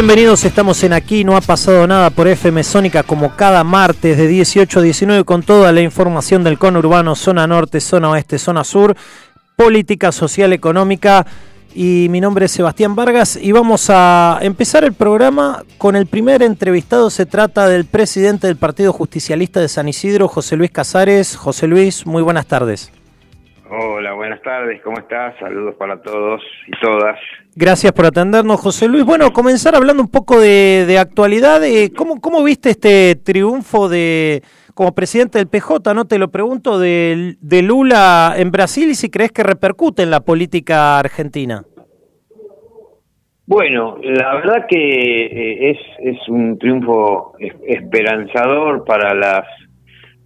Bienvenidos, estamos en Aquí, no ha pasado nada por FM Sónica como cada martes de 18 a 19 con toda la información del conurbano, zona norte, zona oeste, zona sur, política social, económica. Y mi nombre es Sebastián Vargas y vamos a empezar el programa con el primer entrevistado. Se trata del presidente del Partido Justicialista de San Isidro, José Luis Casares. José Luis, muy buenas tardes. Hola, buenas tardes, ¿cómo estás? Saludos para todos y todas. Gracias por atendernos, José Luis. Bueno, comenzar hablando un poco de, actualidad. ¿cómo, ¿Cómo viste este triunfo de como presidente del PJ? No te lo pregunto, de, de Lula en Brasil y si crees que repercute en la política argentina. Bueno, la verdad que eh, es, es un triunfo esperanzador para las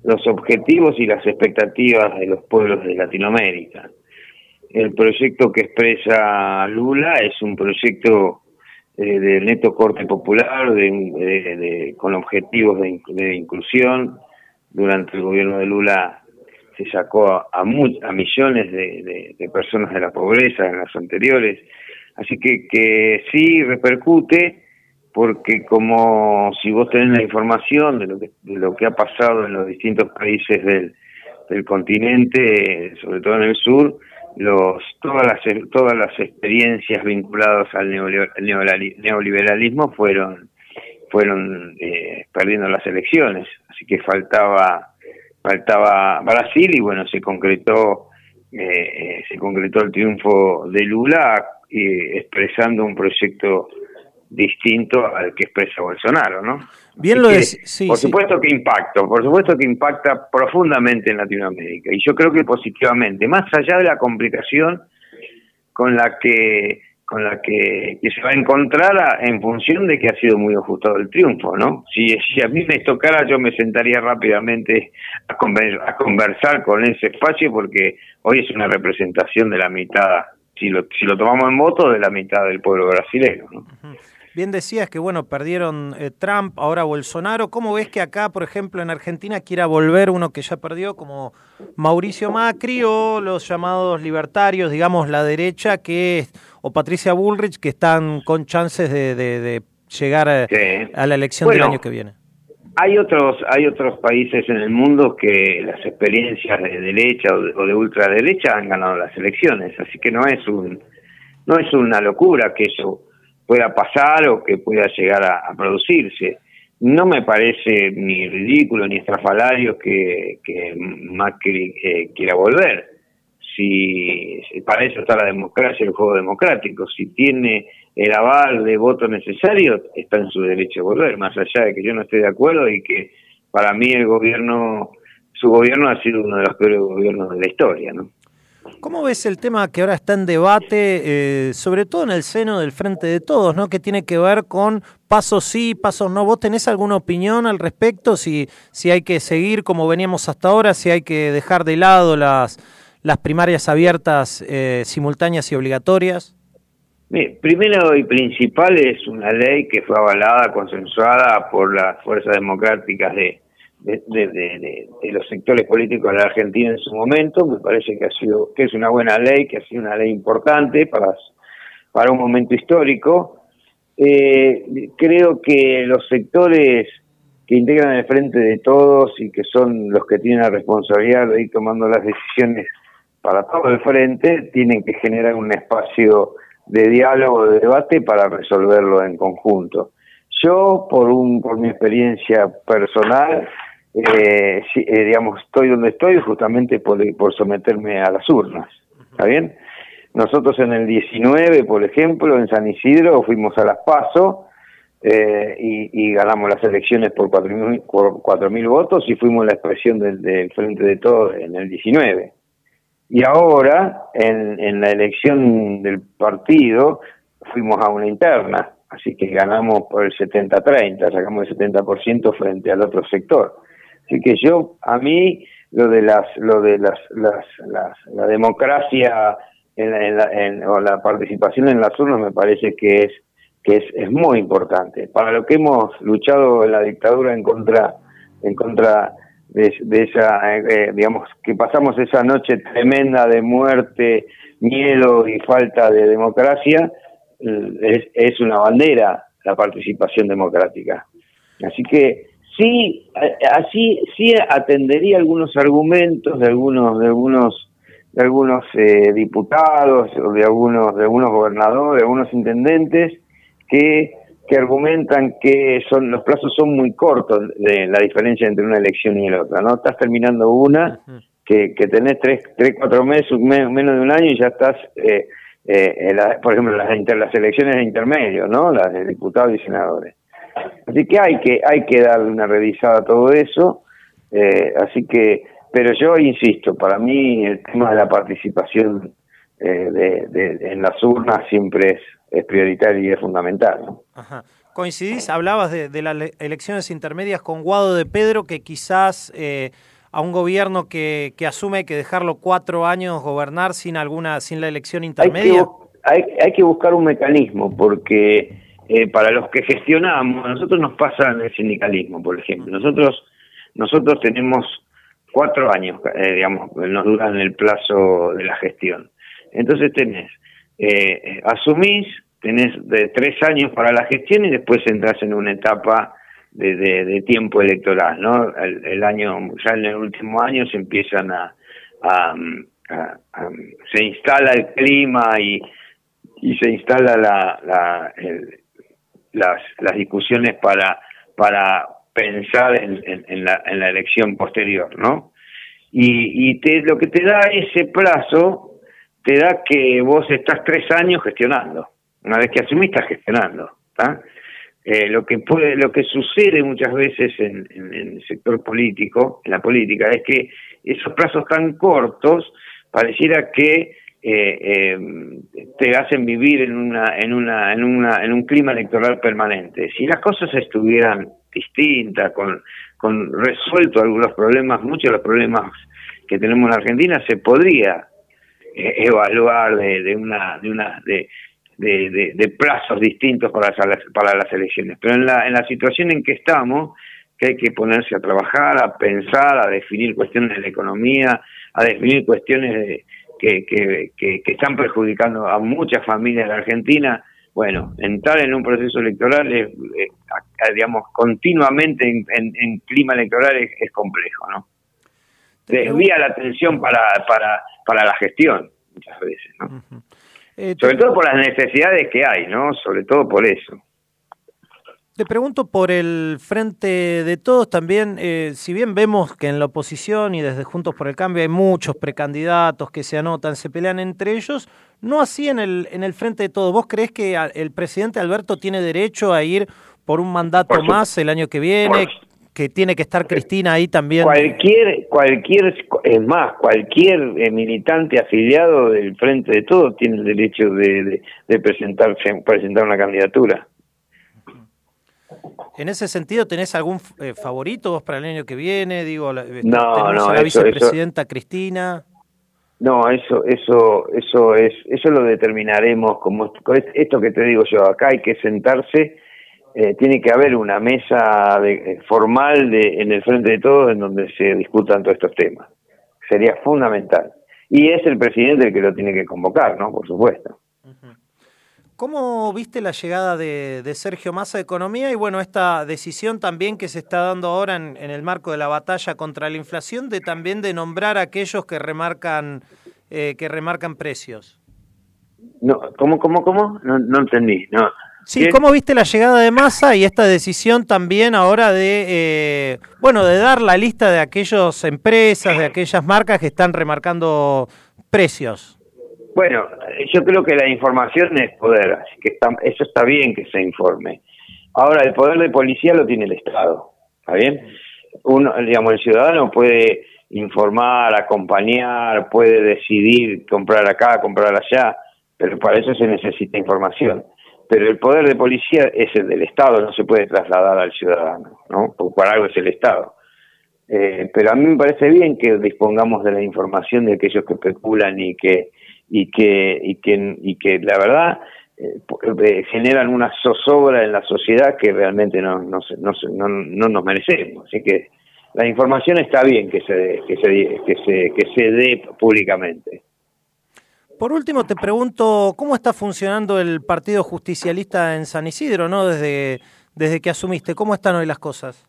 los objetivos y las expectativas de los pueblos de Latinoamérica. El proyecto que expresa Lula es un proyecto eh, de neto corte popular, de, con objetivos de, inclusión. Durante el gobierno de Lula se sacó a, a, millones de, personas de la pobreza en las anteriores. Así que, que sí repercute porque como si vos tenés la información de lo que, de lo que ha pasado en los distintos países del, del continente, sobre todo en el sur, los, todas las todas las experiencias vinculadas al neoliberalismo fueron fueron eh, perdiendo las elecciones, así que faltaba faltaba Brasil y bueno se concretó eh, eh se concretó el triunfo de Lula eh, expresando un proyecto distinto al que expresa Bolsonaro, ¿no? Bien lo es, por supuesto que impacta, por supuesto que impacta profundamente en Latinoamérica y yo creo que positivamente, más allá de la complicación con la que con la que, se va a encontrar en función de que ha sido muy ajustado el triunfo, ¿no? Si, si a mí me tocara, yo me sentaría rápidamente a, a conversar con ese espacio porque hoy es una representación de la mitad, si lo, si lo tomamos en voto, de la mitad del pueblo brasileño, ¿no? Bien decías que, bueno, perdieron eh, Trump, ahora Bolsonaro. ¿Cómo ves que acá, por ejemplo, en Argentina quiera volver uno que ya perdió, como Mauricio Macri o los llamados libertarios, digamos, la derecha, que o Patricia Bullrich, que están con chances de, llegar eh, a, la elección del año que viene? Hay otros, hay otros países en el mundo que las experiencias de derecha o de, ultraderecha han ganado las elecciones, así que no es un, no es una locura que eso pueda pasar o que pueda llegar a, producirse. No me parece ni ridículo ni estrafalario que, Macri eh, quiera volver. Si, para eso está la democracia, el juego democrático. Si tiene el aval de voto necesario, está en su derecho a volver, más allá de que yo no esté de acuerdo y que para mí el gobierno, su gobierno ha sido uno de los peores gobiernos de la historia, ¿no? ¿Cómo ves el tema que ahora está en debate, eh, sobre todo en el seno del Frente de Todos, ¿no? que tiene que ver con pasos sí, pasos no? ¿Vos tenés alguna opinión al respecto? Si, si hay que seguir como veníamos hasta ahora, si hay que dejar de lado las, las primarias abiertas, eh, simultáneas y obligatorias. primero y principal es una ley que fue avalada, consensuada por las fuerzas democráticas de, de, los sectores políticos de la Argentina en su momento. Me parece que ha sido que es una buena ley, que ha sido una ley importante para, para un momento histórico. Eh, creo que los sectores que integran el frente de todos y que son los que tienen la responsabilidad de ir tomando las decisiones para todo el frente, tienen que generar un espacio de diálogo, de debate para resolverlo en conjunto. Yo, por, un, por mi experiencia personal, eh, eh, digamos, estoy donde estoy justamente por, por someterme a las urnas. ¿Está bien? Nosotros en el 19, por ejemplo, en San Isidro, fuimos a las PASO eh, y, ganamos las elecciones por 4.000 mil votos y fuimos la expresión del, Frente de Todos en el 19. Y ahora, en, en la elección del partido, fuimos a una interna, así que ganamos por el 70-30, sacamos el 70% frente al otro sector. Así que yo, a mí, lo de las, lo de las, las, la democracia en, en, o la participación en las urnas me parece que es que es, es muy importante. Para lo que hemos luchado en la dictadura en contra, en contra de, esa, eh, eh, digamos, que pasamos esa noche tremenda de muerte, miedo y falta de democracia, es, es una bandera la participación democrática. Así que sí, así sí atendería algunos argumentos de algunos, de algunos de algunos eh, diputados o de algunos de algunos gobernadores, de algunos intendentes que, que argumentan que son los plazos son muy cortos de la diferencia entre una elección y la otra, ¿no? Estás terminando una que, que tenés tres, tres, cuatro meses, menos de un año y ya estás, eh, eh, por ejemplo, las, inter, las elecciones de intermedio, ¿no? Las de diputados y senadores. Así que hay que, hay que darle una revisada a todo eso, eh, así que, pero yo insisto, para mí el tema de la participación eh, de, de, en las urnas siempre es es prioritario y es fundamental. ¿no? Ajá. Coincidís, hablabas de, las elecciones intermedias con Guado de Pedro, que quizás eh, a un gobierno que, que asume hay que dejarlo cuatro años gobernar sin alguna sin la elección intermedia. Hay que, hay, que buscar un mecanismo, porque eh, para los que gestionamos, a nosotros nos pasa en el sindicalismo, por ejemplo. Nosotros, nosotros tenemos cuatro años, eh, digamos, nos duran el plazo de la gestión. Entonces tenés, eh, asumís tenés de tres años para la gestión y después entras en una etapa de, de, tiempo electoral, ¿no? El, año, ya en el último año se empiezan a, a, se instala el clima y, y se instala la, la las, las discusiones para, para pensar en, en, la, en la elección posterior, ¿no? Y, y te, lo que te da ese plazo, te da que vos estás tres años gestionando una vez que asumís, estás gestionando. Eh, lo que puede, lo que sucede muchas veces en, el sector político, en la política, es que esos plazos tan cortos pareciera que eh, eh, te hacen vivir en una, en una, en una, en un clima electoral permanente. Si las cosas estuvieran distintas, con, con resuelto algunos problemas, muchos de los problemas que tenemos en Argentina, se podría evaluar de, de una, de una, de, de, de, plazos distintos para las, para las elecciones. Pero en la, en la situación en que estamos, que hay que ponerse a trabajar, a pensar, a definir cuestiones de la economía, a definir cuestiones que, que, que, están perjudicando a muchas familias de la Argentina, bueno, entrar en un proceso electoral es, digamos, continuamente en, en, clima electoral es, complejo, ¿no? Desvía la atención para, para, para la gestión, muchas veces, ¿no? Eh, sobre todo por las necesidades que hay, ¿no? Sobre todo por eso. Te pregunto por el frente de todos también, eh, si bien vemos que en la oposición y desde Juntos por el Cambio hay muchos precandidatos que se anotan, se pelean entre ellos, no así en el, en el frente de todos. ¿Vos crees que el presidente Alberto tiene derecho a ir por un mandato más el año que viene? que tiene que estar Cristina ahí también. Cualquier, cualquier, es más, cualquier eh, militante afiliado del Frente de Todos tiene el derecho de, de, presentarse, presentar una candidatura. En ese sentido, ¿tenés algún eh, favorito vos para el año que viene? Digo, no, no, la vicepresidenta Cristina. No, eso, eso, eso es, eso lo determinaremos como esto que te digo yo. Acá hay que sentarse, eh, tiene que haber una mesa de, eh, formal de, en el frente de todos en donde se discutan todos estos temas. Sería fundamental. Y es el presidente el que lo tiene que convocar, ¿no? Por supuesto. ¿Cómo viste la llegada de, Sergio Massa de Economía y bueno, esta decisión también que se está dando ahora en, el marco de la batalla contra la inflación de también de nombrar a aquellos que remarcan eh, que remarcan precios? No, ¿cómo, cómo, cómo? No, no entendí. No. Sí, ¿cómo viste la llegada de Massa y esta decisión también ahora de, eh, bueno, de dar la lista de aquellas empresas, de aquellas marcas que están remarcando precios? Bueno, yo creo que la información es poder, así que eso está bien que se informe. Ahora, el poder de policía lo tiene el Estado, ¿está bien? Uno, digamos, el ciudadano puede informar, acompañar, puede decidir comprar acá, comprar allá, pero para eso se necesita información. Pero el poder de policía es el del Estado, no se puede trasladar al ciudadano, ¿no? Porque para algo es el Estado. Eh, pero a mí me parece bien que dispongamos de la información de aquellos que especulan y que y que, y que, y que la verdad eh, eh, generan una zozobra en la sociedad que realmente no, no, no, no, no nos merecemos. Así que la información está bien que se, que se, que se, que se dé públicamente. Por último, te pregunto, ¿cómo está funcionando el Partido Justicialista en San Isidro, no desde, desde que asumiste? ¿Cómo están hoy las cosas?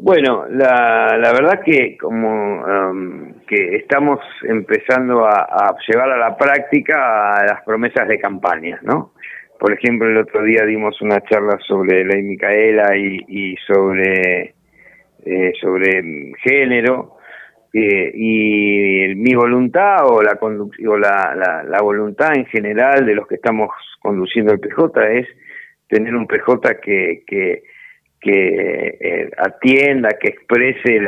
Bueno, la, la verdad que como um, que estamos empezando a, llevar a la práctica las promesas de campaña, ¿no? Por ejemplo, el otro día dimos una charla sobre ley Micaela y, y sobre eh, sobre género eh, y mi voluntad o la, o la, la, la voluntad en general de los que estamos conduciendo el PJ es tener un PJ que, que que eh, atienda, que exprese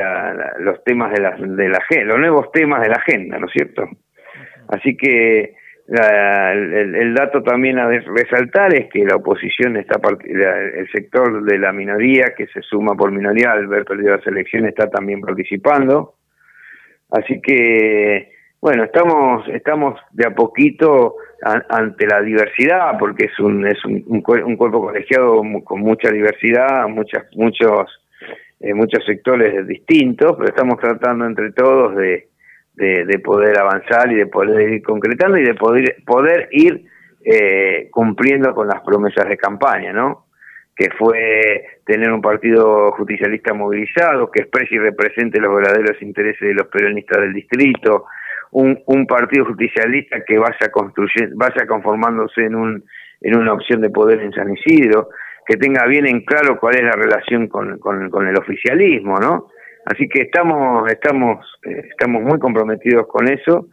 los temas de la, de la los nuevos temas de la agenda, ¿no es cierto? Así que el, dato también a resaltar es que la oposición está el sector de la minoría que se suma por minoría al ver perdido las elecciones está también participando así que bueno, estamos, estamos de a poquito ante la diversidad, porque es un, es un, un, cuerpo colegiado con mucha diversidad, muchas, muchos, eh, muchos sectores distintos, pero estamos tratando entre todos de, de, poder avanzar y de poder ir concretando y de poder, poder ir eh, cumpliendo con las promesas de campaña, ¿no? que fue tener un partido justicialista movilizado, que exprese y represente los verdaderos intereses de los peronistas del distrito, un, un partido justicialista que vaya construyendo, vaya conformándose en un en una opción de poder en San Isidro, que tenga bien en claro cuál es la relación con, con, el oficialismo, ¿no? Así que estamos estamos eh, estamos muy comprometidos con eso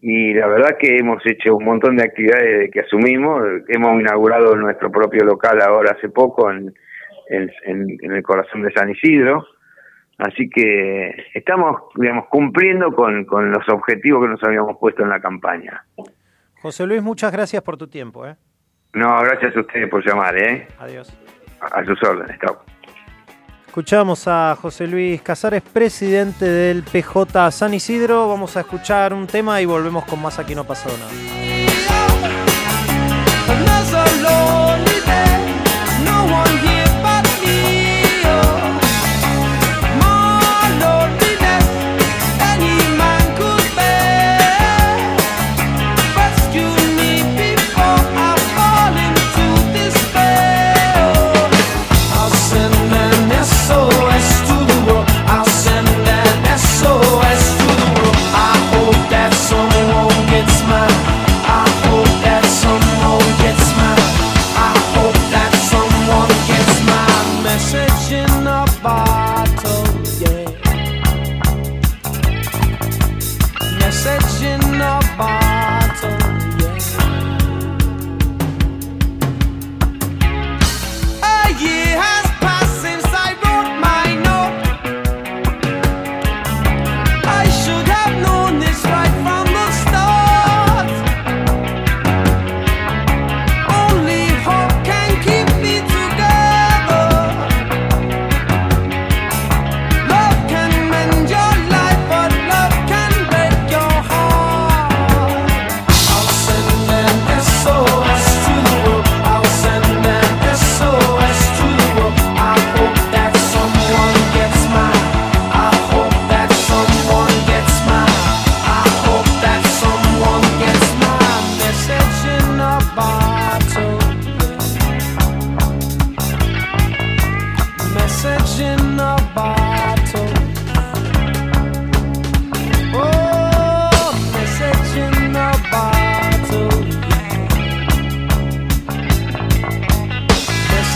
y la verdad que hemos hecho un montón de actividades que asumimos, hemos inaugurado nuestro propio local ahora hace poco en el corazón de San Isidro, Así que estamos, digamos, cumpliendo con, con los objetivos que nos habíamos puesto en la campaña. José Luis, muchas gracias por tu tiempo. ¿eh? No, gracias a ustedes por llamar. ¿eh? Adiós. A, sus órdenes, chao. Escuchamos a José Luis Casares, presidente del PJ San Isidro. Vamos a escuchar un tema y volvemos con más aquí no ha pasado nada.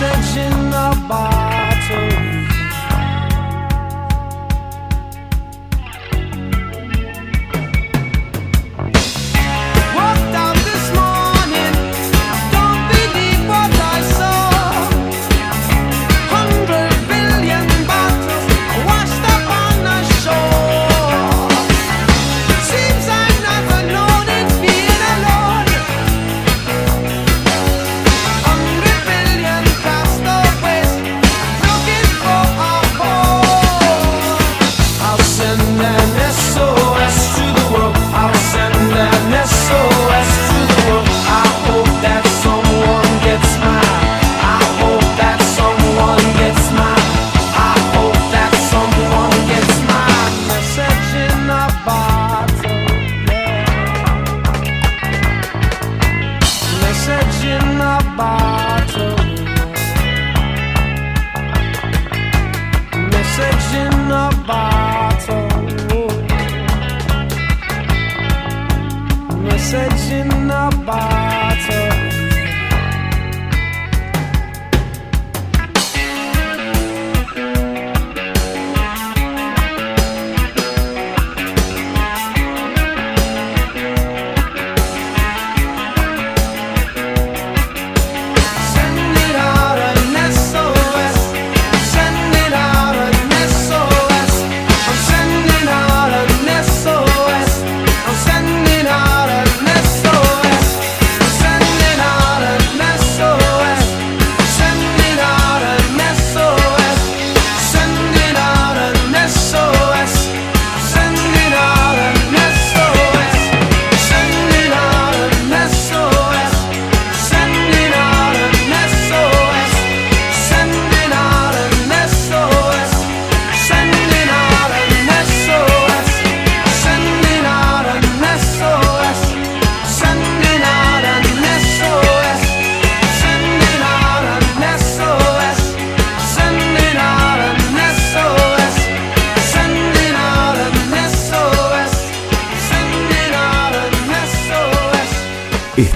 searching the bar.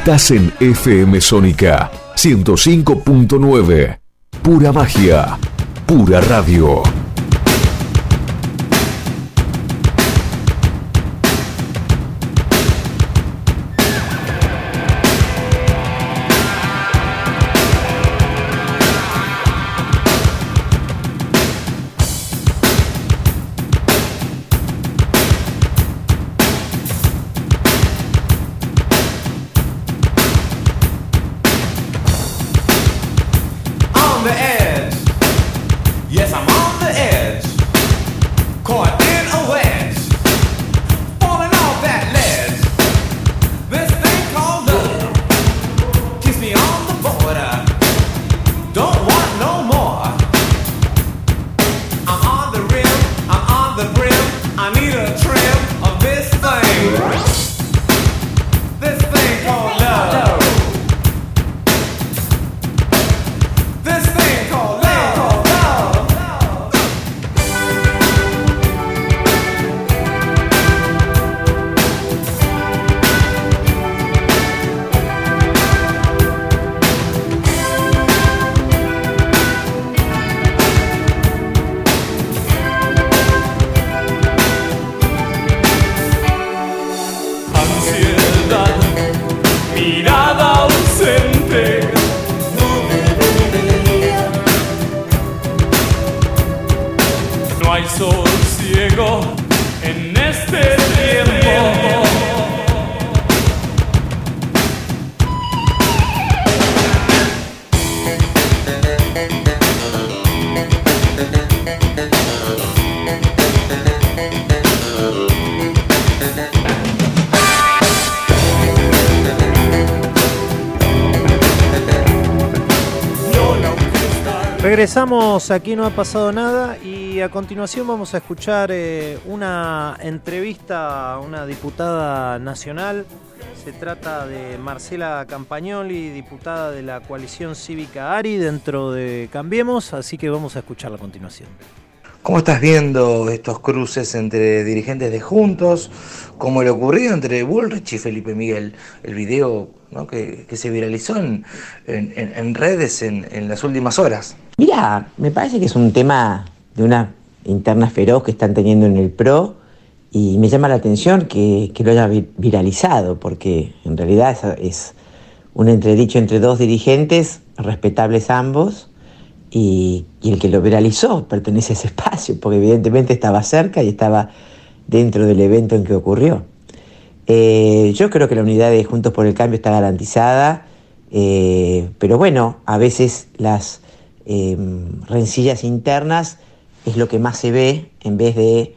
Estás en FM Sónica 105.9. Pura magia, pura radio. Regresamos, aquí no ha pasado nada y a continuación vamos a escuchar eh, una entrevista a una diputada nacional Se trata de Marcela Campagnoli, diputada de la coalición cívica ARI dentro de Cambiemos, así que vamos a escucharla a continuación. ¿Cómo estás viendo estos cruces entre dirigentes de Juntos? Como le ocurrió entre Bullrich y Felipe Miguel, el video que, se viralizó en, redes en, las últimas horas. Mira, me parece que es un tema de una interna feroz que están teniendo en el PRO y me llama la atención que, lo haya viralizado, porque en realidad es un entredicho entre dos dirigentes, respetables ambos, y, el que lo viralizó pertenece a ese espacio, porque evidentemente estaba cerca y estaba dentro del evento en que ocurrió. Eh, yo creo que la unidad de Juntos por el Cambio está garantizada, eh, pero bueno, a veces las em, rencillas internas es lo que más se ve en vez de,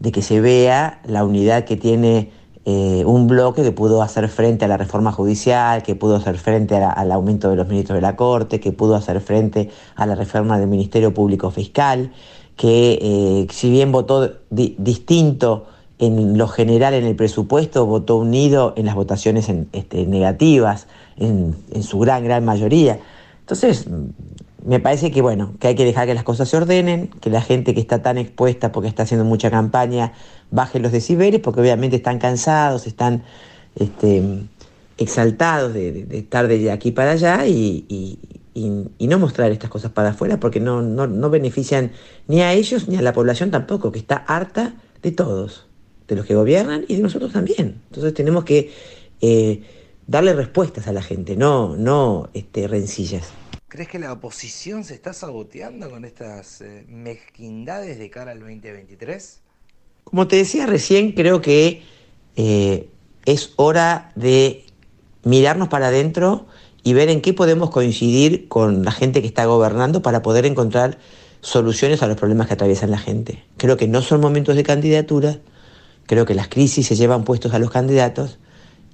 de que se vea la unidad que tiene eh, un bloque que pudo hacer frente a la reforma judicial, que pudo hacer frente al aumento de los ministros de la Corte, que pudo hacer frente a la reforma del Ministerio Público Fiscal, que eh, si bien votó distinto en lo general en el presupuesto, votó unido en las votaciones este, negativas, en, en su gran, gran mayoría. Entonces, me parece que bueno, que hay que dejar que las cosas se ordenen, que la gente que está tan expuesta porque está haciendo mucha campaña baje los decibeles, porque obviamente están cansados, están este, exaltados de, estar de aquí para allá y, no mostrar estas cosas para afuera porque no, no, benefician ni a ellos ni a la población tampoco, que está harta de todos, de los que gobiernan y de nosotros también. Entonces tenemos que eh, darle respuestas a la gente, no, no este, rencillas. ¿Crees que la oposición se está saboteando con estas eh, mezquindades de cara al 2023? Como te decía recién, creo que eh, es hora de mirarnos para adentro y ver en qué podemos coincidir con la gente que está gobernando para poder encontrar soluciones a los problemas que atraviesan la gente. Creo que no son momentos de candidatura, creo que las crisis se llevan puestos a los candidatos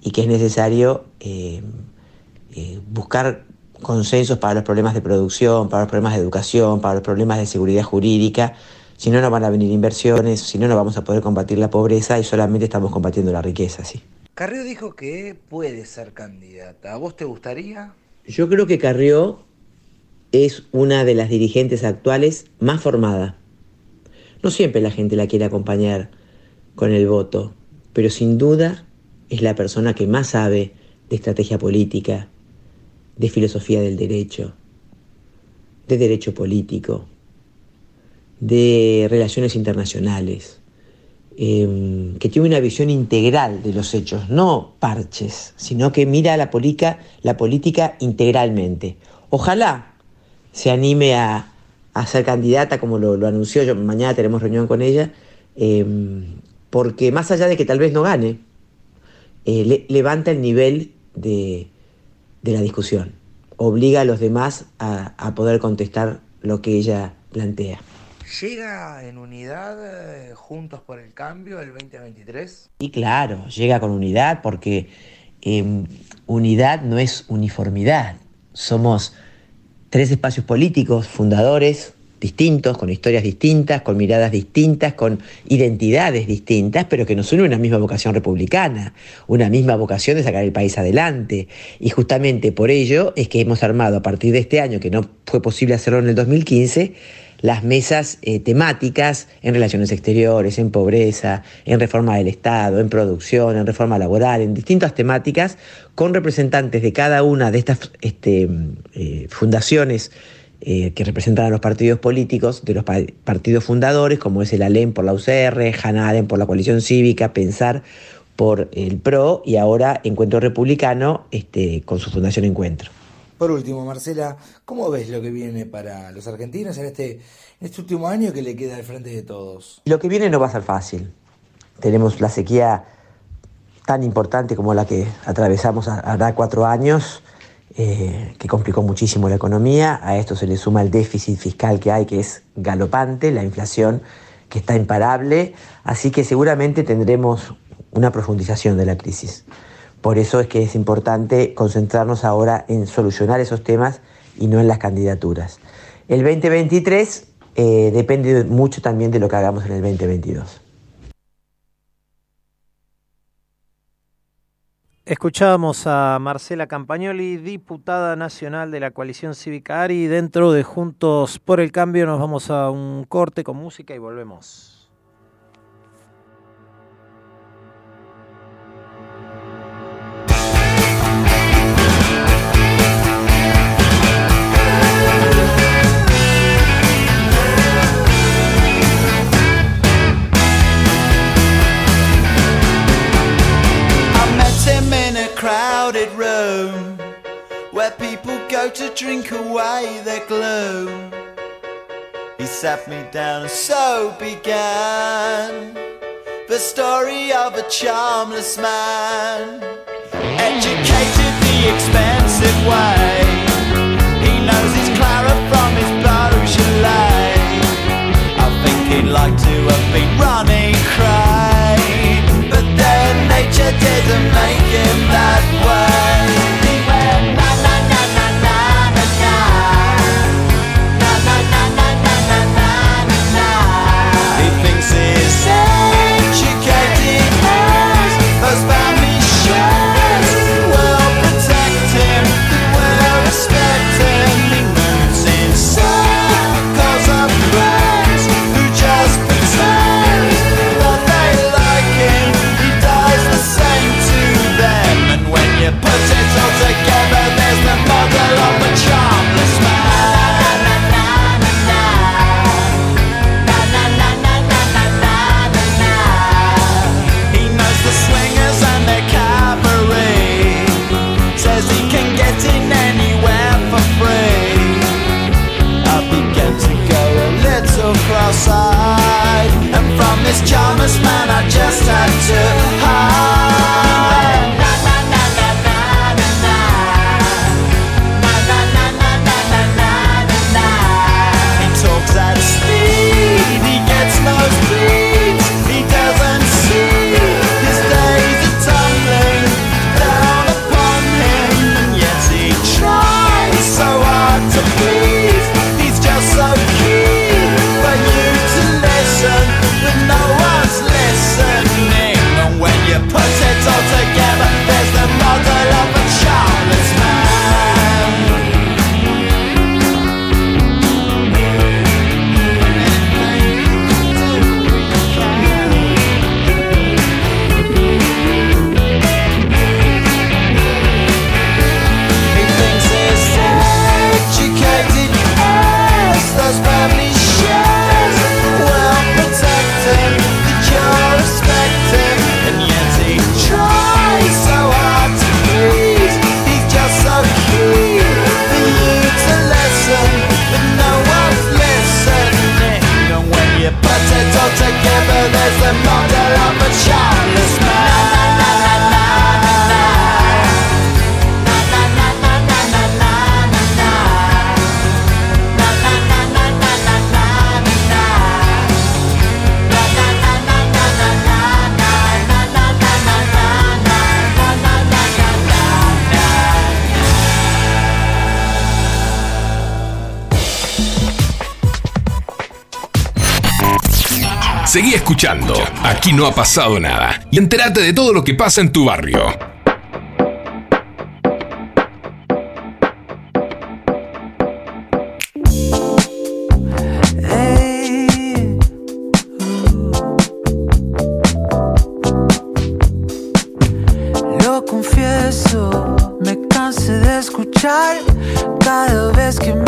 y que es necesario eh, buscar consensos para los problemas de producción, para los problemas de educación, para los problemas de seguridad jurídica. Si no, no van a venir inversiones, si no, no vamos a poder combatir la pobreza y solamente estamos combatiendo la riqueza, sí. Carrió dijo que puede ser candidata. ¿A vos te gustaría? Yo creo que Carrió es una de las dirigentes actuales más formada. No siempre la gente la quiere acompañar con el voto, pero sin duda es la persona que más sabe de estrategia política, de filosofía del derecho, de derecho político, de relaciones internacionales, em, que tiene una visión integral de los hechos, no parches, sino que mira la, política, la política integralmente. Ojalá se anime a, ser candidata, como lo, anunció, yo, mañana tenemos reunión con ella, em, porque más allá de que tal vez no gane, eh, levanta el nivel de, de la discusión. Obliga a los demás a, poder contestar lo que ella plantea. ¿Llega en unidad eh, Juntos por el Cambio el 2023? Y claro, llega con unidad porque em, unidad no es uniformidad. Somos tres espacios políticos fundadores, distintos, con historias distintas, con miradas distintas, con identidades distintas, pero que nos une una misma vocación republicana, una misma vocación de sacar el país adelante. Y justamente por ello es que hemos armado a partir de este año, que no fue posible hacerlo en el 2015, las mesas eh, temáticas en relaciones exteriores, en pobreza, en reforma del Estado, en producción, en reforma laboral, en distintas temáticas, con representantes de cada una de estas este, eh, fundaciones eh, que representan a los partidos políticos, de los partidos fundadores, como es el ALEN por la UCR, Hanaren por la coalición cívica, Pensar por el PRO y ahora Encuentro Republicano este, con su fundación Encuentro. Por último, Marcela, ¿cómo ves lo que viene para los argentinos en este, en este último año que le queda al frente de todos? Lo que viene no va a ser fácil. Tenemos la sequía tan importante como la que atravesamos hará cuatro años eh, que complicó muchísimo la economía. A esto se le suma el déficit fiscal que hay, que es galopante, la inflación que está imparable. Así que seguramente tendremos una profundización de la crisis. Por eso es que es importante concentrarnos ahora en solucionar esos temas y no en las candidaturas. El 2023 eh, depende mucho también de lo que hagamos en el 2022. Escuchábamos a Marcela Campagnoli, diputada nacional de la coalición cívica ARI. Dentro de Juntos por el Cambio nos vamos a un corte con música y volvemos. To drink away their gloom. He sat me down, and so began the story of a charmless man, educated the expensive way. He knows his Clara from his Beaujolais. I think he'd like to have been running cry nature didn't make him that way. Escuchando. Aquí no ha pasado nada. Y entérate de todo lo que pasa en tu barrio. Lo confieso, me cansé de escuchar. Cada vez que me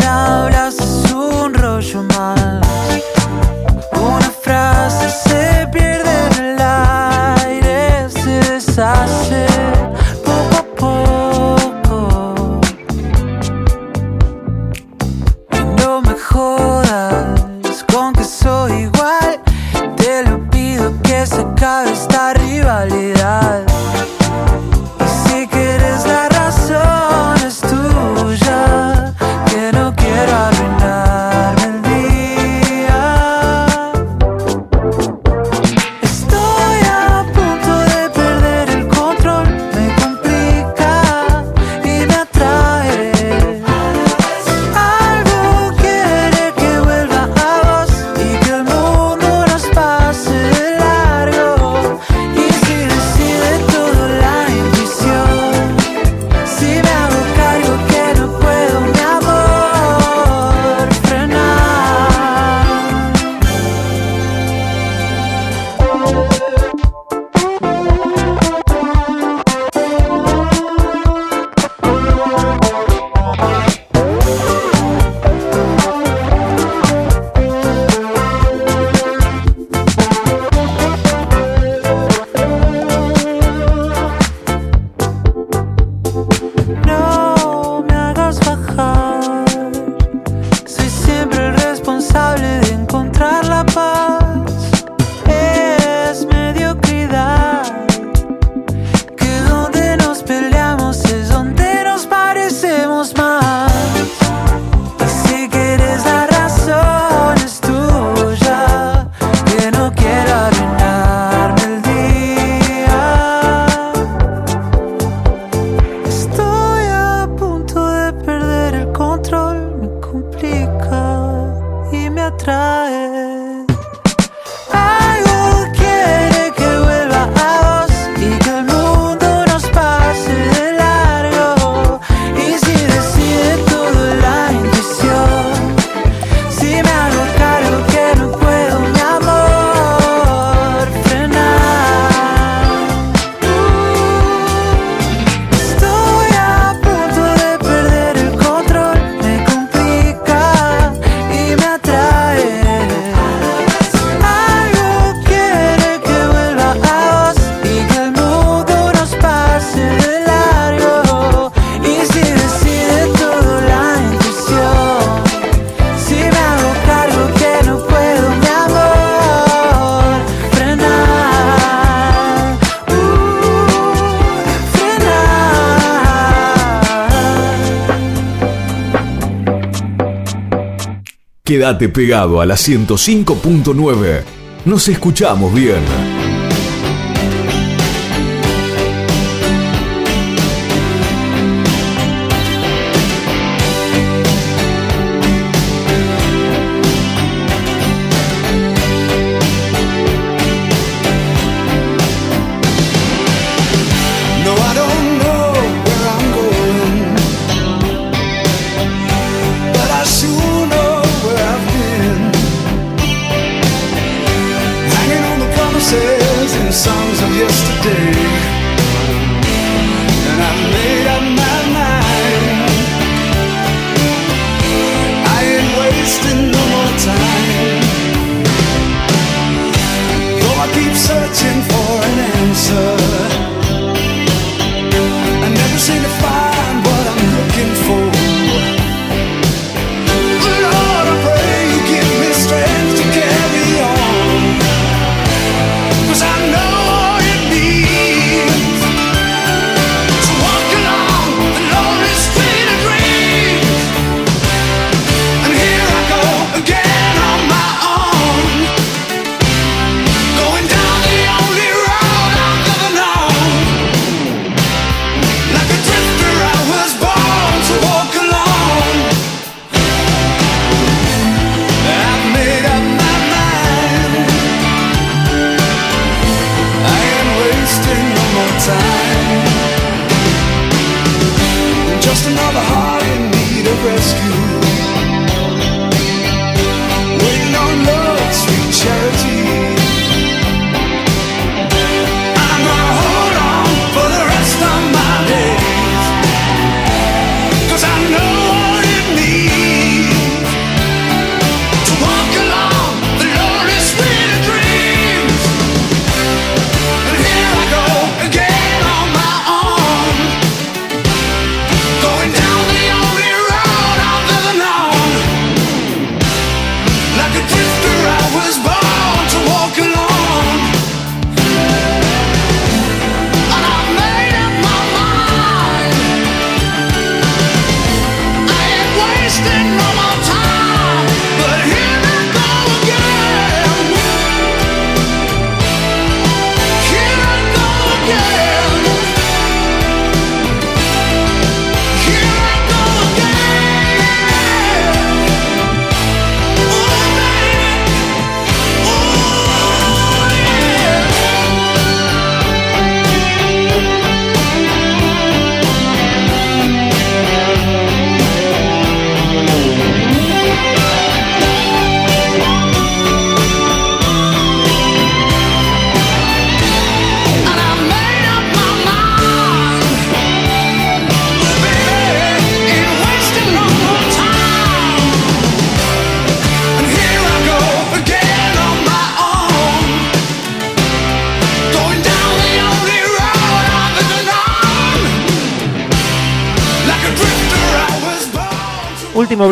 Quédate pegado a la 105.9. Nos escuchamos bien.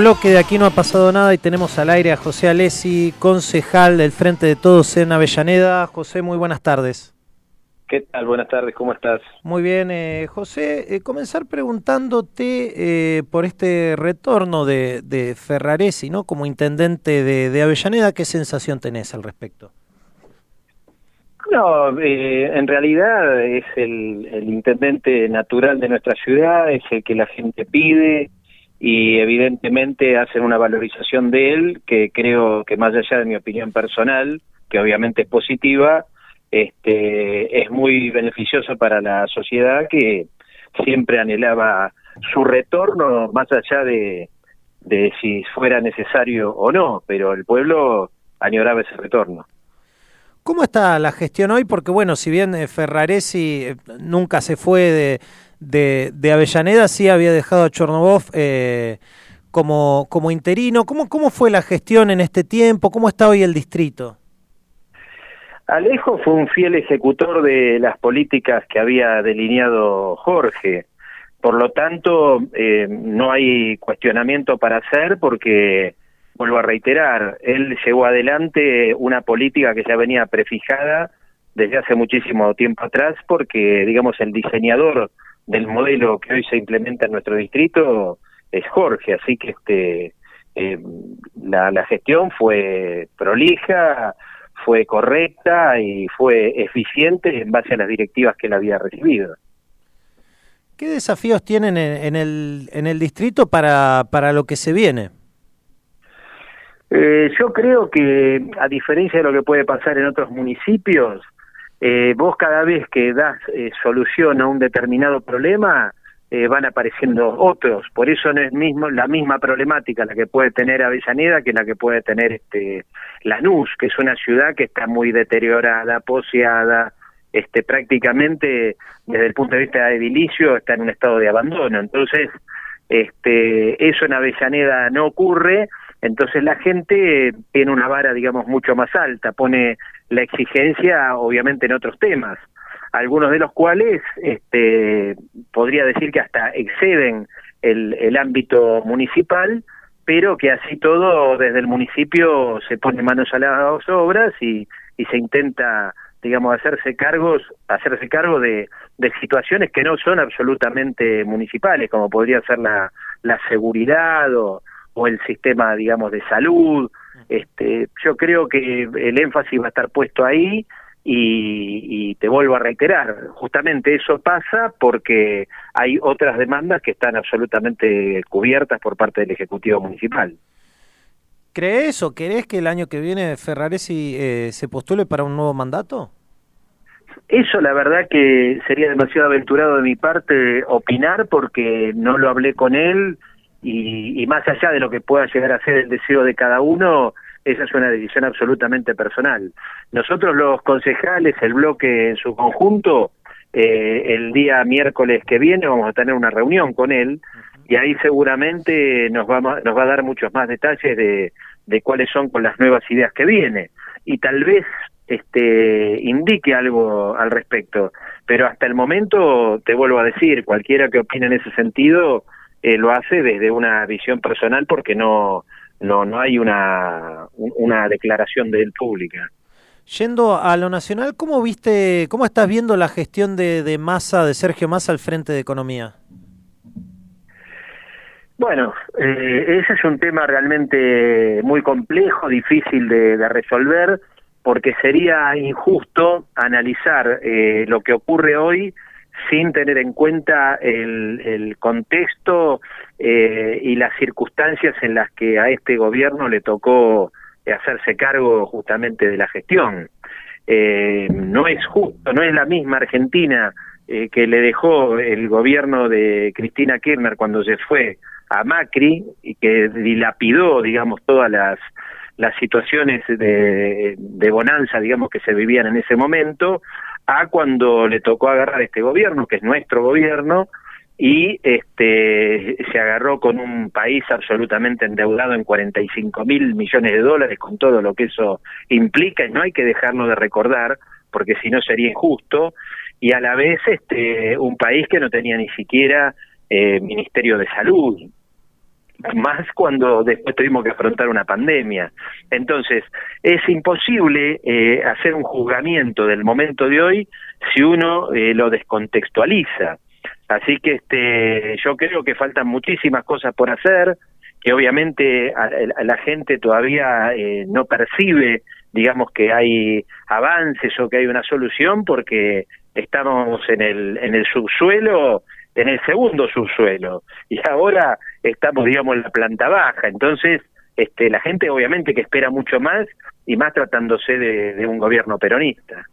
bloque de Aquí no ha pasado nada y tenemos al aire a José Alessi, concejal del Frente de Todos en Avellaneda. José, muy buenas tardes. ¿Qué tal? Buenas tardes, ¿cómo estás? Muy bien, eh, José. Eh, comenzar preguntándote eh, por este retorno de, de, Ferraresi, ¿no? Como intendente de, de, Avellaneda, ¿qué sensación tenés al respecto? No, eh, en realidad es el, el intendente natural de nuestra ciudad, es el que la gente pide, y evidentemente hacen una valorización de él que creo que más allá de mi opinión personal, que obviamente es positiva, este, es muy beneficioso para la sociedad que siempre anhelaba su retorno más allá de, de si fuera necesario o no, pero el pueblo añoraba ese retorno. ¿Cómo está la gestión hoy? Porque bueno, si bien eh, Ferraresi eh, nunca se fue de, Avellaneda, sí había dejado a Chornobov eh, como, interino. ¿Cómo, ¿Cómo fue la gestión en este tiempo? ¿Cómo está hoy el distrito? Alejo fue un fiel ejecutor de las políticas que había delineado Jorge. Por lo tanto, eh, no hay cuestionamiento para hacer porque, vuelvo a reiterar, él llevó adelante una política que ya venía prefijada desde hace muchísimo tiempo atrás porque, digamos, el diseñador del modelo que hoy se implementa en nuestro distrito es Jorge, así que este eh, la, gestión fue prolija, fue correcta y fue eficiente en base a las directivas que él había recibido. ¿Qué desafíos tienen en, en el, en el distrito para lo que se viene? Eh, yo creo que, a diferencia de lo que puede pasar en otros municipios, eh, vos cada vez que das eh, solución a un determinado problema, eh, van apareciendo otros. Por eso no es mismo la misma problemática la que puede tener Avellaneda que la que puede tener este Lanús, que es una ciudad que está muy deteriorada, poseada, este prácticamente desde el punto de vista de edilicio está en un estado de abandono. Entonces, este eso en Avellaneda no ocurre, entonces la gente tiene una vara, digamos, mucho más alta, pone la exigencia obviamente en otros temas. Algunos de los cuales este, podría decir que hasta exceden el, el ámbito municipal, pero que así todo desde el municipio se pone manos a las obras y, y se intenta digamos hacerse cargos hacerse cargo de, de situaciones que no son absolutamente municipales como podría ser la, la seguridad o, o el sistema digamos de salud este yo creo que el énfasis va a estar puesto ahí y, y, te vuelvo a reiterar, justamente eso pasa porque hay otras demandas que están absolutamente cubiertas por parte del Ejecutivo Municipal. ¿Crees o querés que el año que viene Ferraresi eh, se postule para un nuevo mandato? Eso la verdad que sería demasiado aventurado de mi parte opinar porque no lo hablé con él y, y más allá de lo que pueda llegar a ser el deseo de cada uno, esa es una decisión absolutamente personal. Nosotros los concejales, el bloque en su conjunto, eh, el día miércoles que viene vamos a tener una reunión con él y ahí seguramente nos, vamos, nos va a dar muchos más detalles de, de cuáles son con las nuevas ideas que viene y tal vez este indique algo al respecto pero hasta el momento te vuelvo a decir cualquiera que opine en ese sentido eh, lo hace desde una visión personal porque no no no hay una una declaración de él pública Yendo a lo nacional, ¿cómo viste, cómo estás viendo la gestión de, de Massa, de Sergio Massa al frente de Economía? Bueno, eh, ese es un tema realmente muy complejo, difícil de, de resolver, porque sería injusto analizar eh, lo que ocurre hoy sin tener en cuenta el, contexto eh, y las circunstancias en las que a este gobierno le tocó hacerse cargo justamente de la gestión. Eh, no es justo, no es la misma Argentina eh, que le dejó el gobierno de Cristina Kirchner cuando se fue a Macri y que dilapidó, digamos, todas las las situaciones de bonanza, digamos, que se vivían en ese momento, a cuando le tocó agarrar este gobierno, que es nuestro gobierno, y este se agarró con un país absolutamente endeudado en 45 mil millones de dólares con todo lo que eso implica y no hay que dejarlo de recordar porque si no sería injusto y a la vez este un país que no tenía ni siquiera eh, ministerio de salud más cuando después tuvimos que afrontar una pandemia. Entonces, es imposible eh, hacer un juzgamiento del momento de hoy si uno eh, lo descontextualiza. Así que este, yo creo que faltan muchísimas cosas por hacer, que obviamente la gente todavía eh, no percibe, digamos que hay avances o que hay una solución, porque estamos en el en el subsuelo, en el segundo subsuelo, y ahora estamos, digamos, en la planta baja. Entonces, este, la gente obviamente que espera mucho más y más tratándose de, de un gobierno peronista.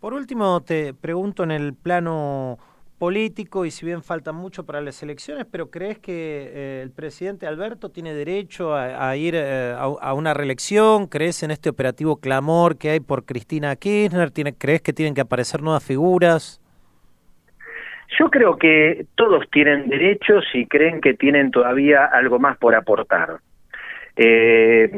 Por último, te pregunto en el plano político y si bien falta mucho para las elecciones, pero ¿crees que eh, el presidente Alberto tiene derecho a, a ir eh, a, a una reelección? ¿Crees en este operativo clamor que hay por Cristina Kirchner? ¿Tiene, ¿Crees que tienen que aparecer nuevas figuras? Yo creo que todos tienen derechos y creen que tienen todavía algo más por aportar. Eh,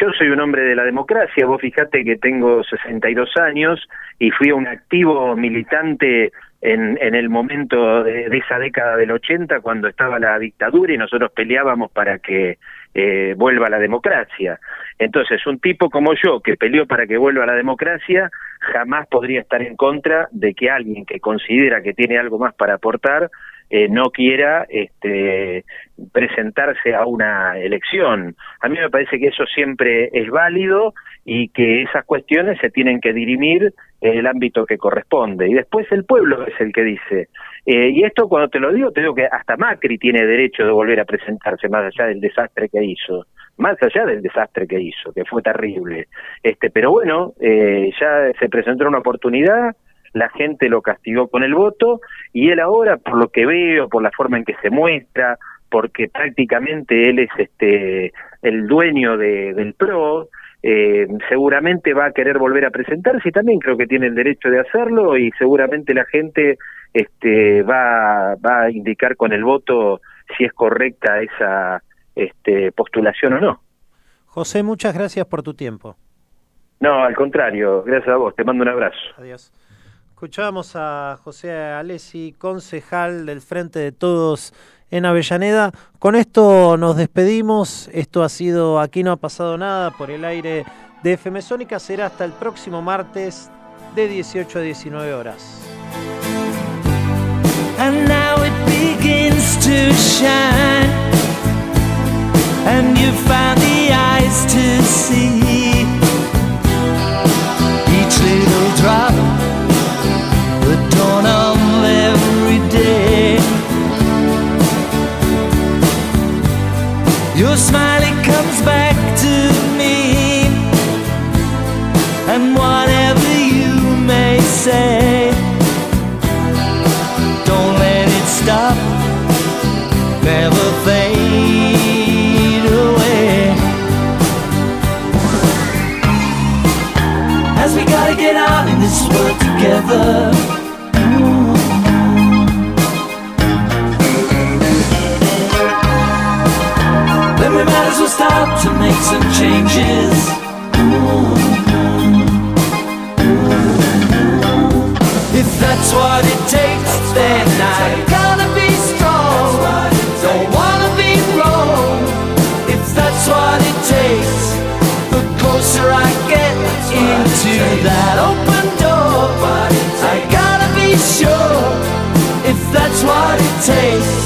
yo soy un hombre de la democracia, vos fijate que tengo 62 años y fui un activo militante en, en el momento de, de, esa década del 80 cuando estaba la dictadura y nosotros peleábamos para que eh, vuelva la democracia. Entonces, un tipo como yo que peleó para que vuelva la democracia jamás podría estar en contra de que alguien que considera que tiene algo más para aportar eh, no quiera este, presentarse a una elección. A mí me parece que eso siempre es válido y que esas cuestiones se tienen que dirimir en el ámbito que corresponde. Y después el pueblo es el que dice. Eh, y esto cuando te lo digo, te digo que hasta Macri tiene derecho de volver a presentarse más allá del desastre que hizo más allá del desastre que hizo, que fue terrible. Este, pero bueno, eh, ya se presentó una oportunidad, la gente lo castigó con el voto y él ahora, por lo que veo, por la forma en que se muestra, porque prácticamente él es este el dueño de, del PRO, eh, seguramente va a querer volver a presentarse y también creo que tiene el derecho de hacerlo y seguramente la gente este va, va a indicar con el voto si es correcta esa este, postulación o no. José, muchas gracias por tu tiempo. No, al contrario, gracias a vos, te mando un abrazo. Adiós. Escuchábamos a José Alessi, concejal del Frente de Todos en Avellaneda. Con esto nos despedimos. Esto ha sido Aquí no ha pasado nada por el aire de FM Sónica. Será hasta el próximo martes de 18 a 19 horas. And now it begins to shine. And you found the eyes to see Your smile it comes back to me, and whatever you may say, don't let it stop, never fade away. As we gotta get out in this world together. Start to make some changes. If that's what it takes, then I gotta be strong. Don't wanna be wrong. If that's what it takes, the closer I get into that open door, I gotta be sure. If that's what it takes.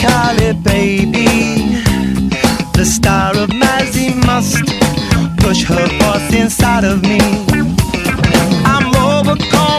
call it baby. The star of Mazzy must push her force inside of me. I'm overcome.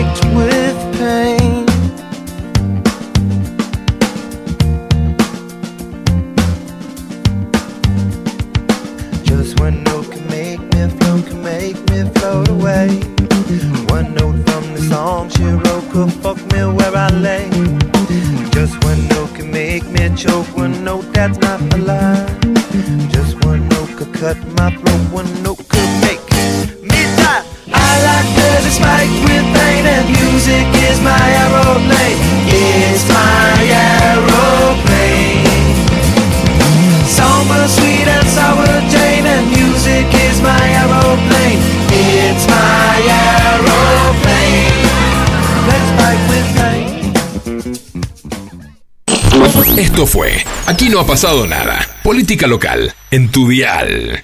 liked when Esto fue Aquí no ha pasado nada. Política local en tu dial.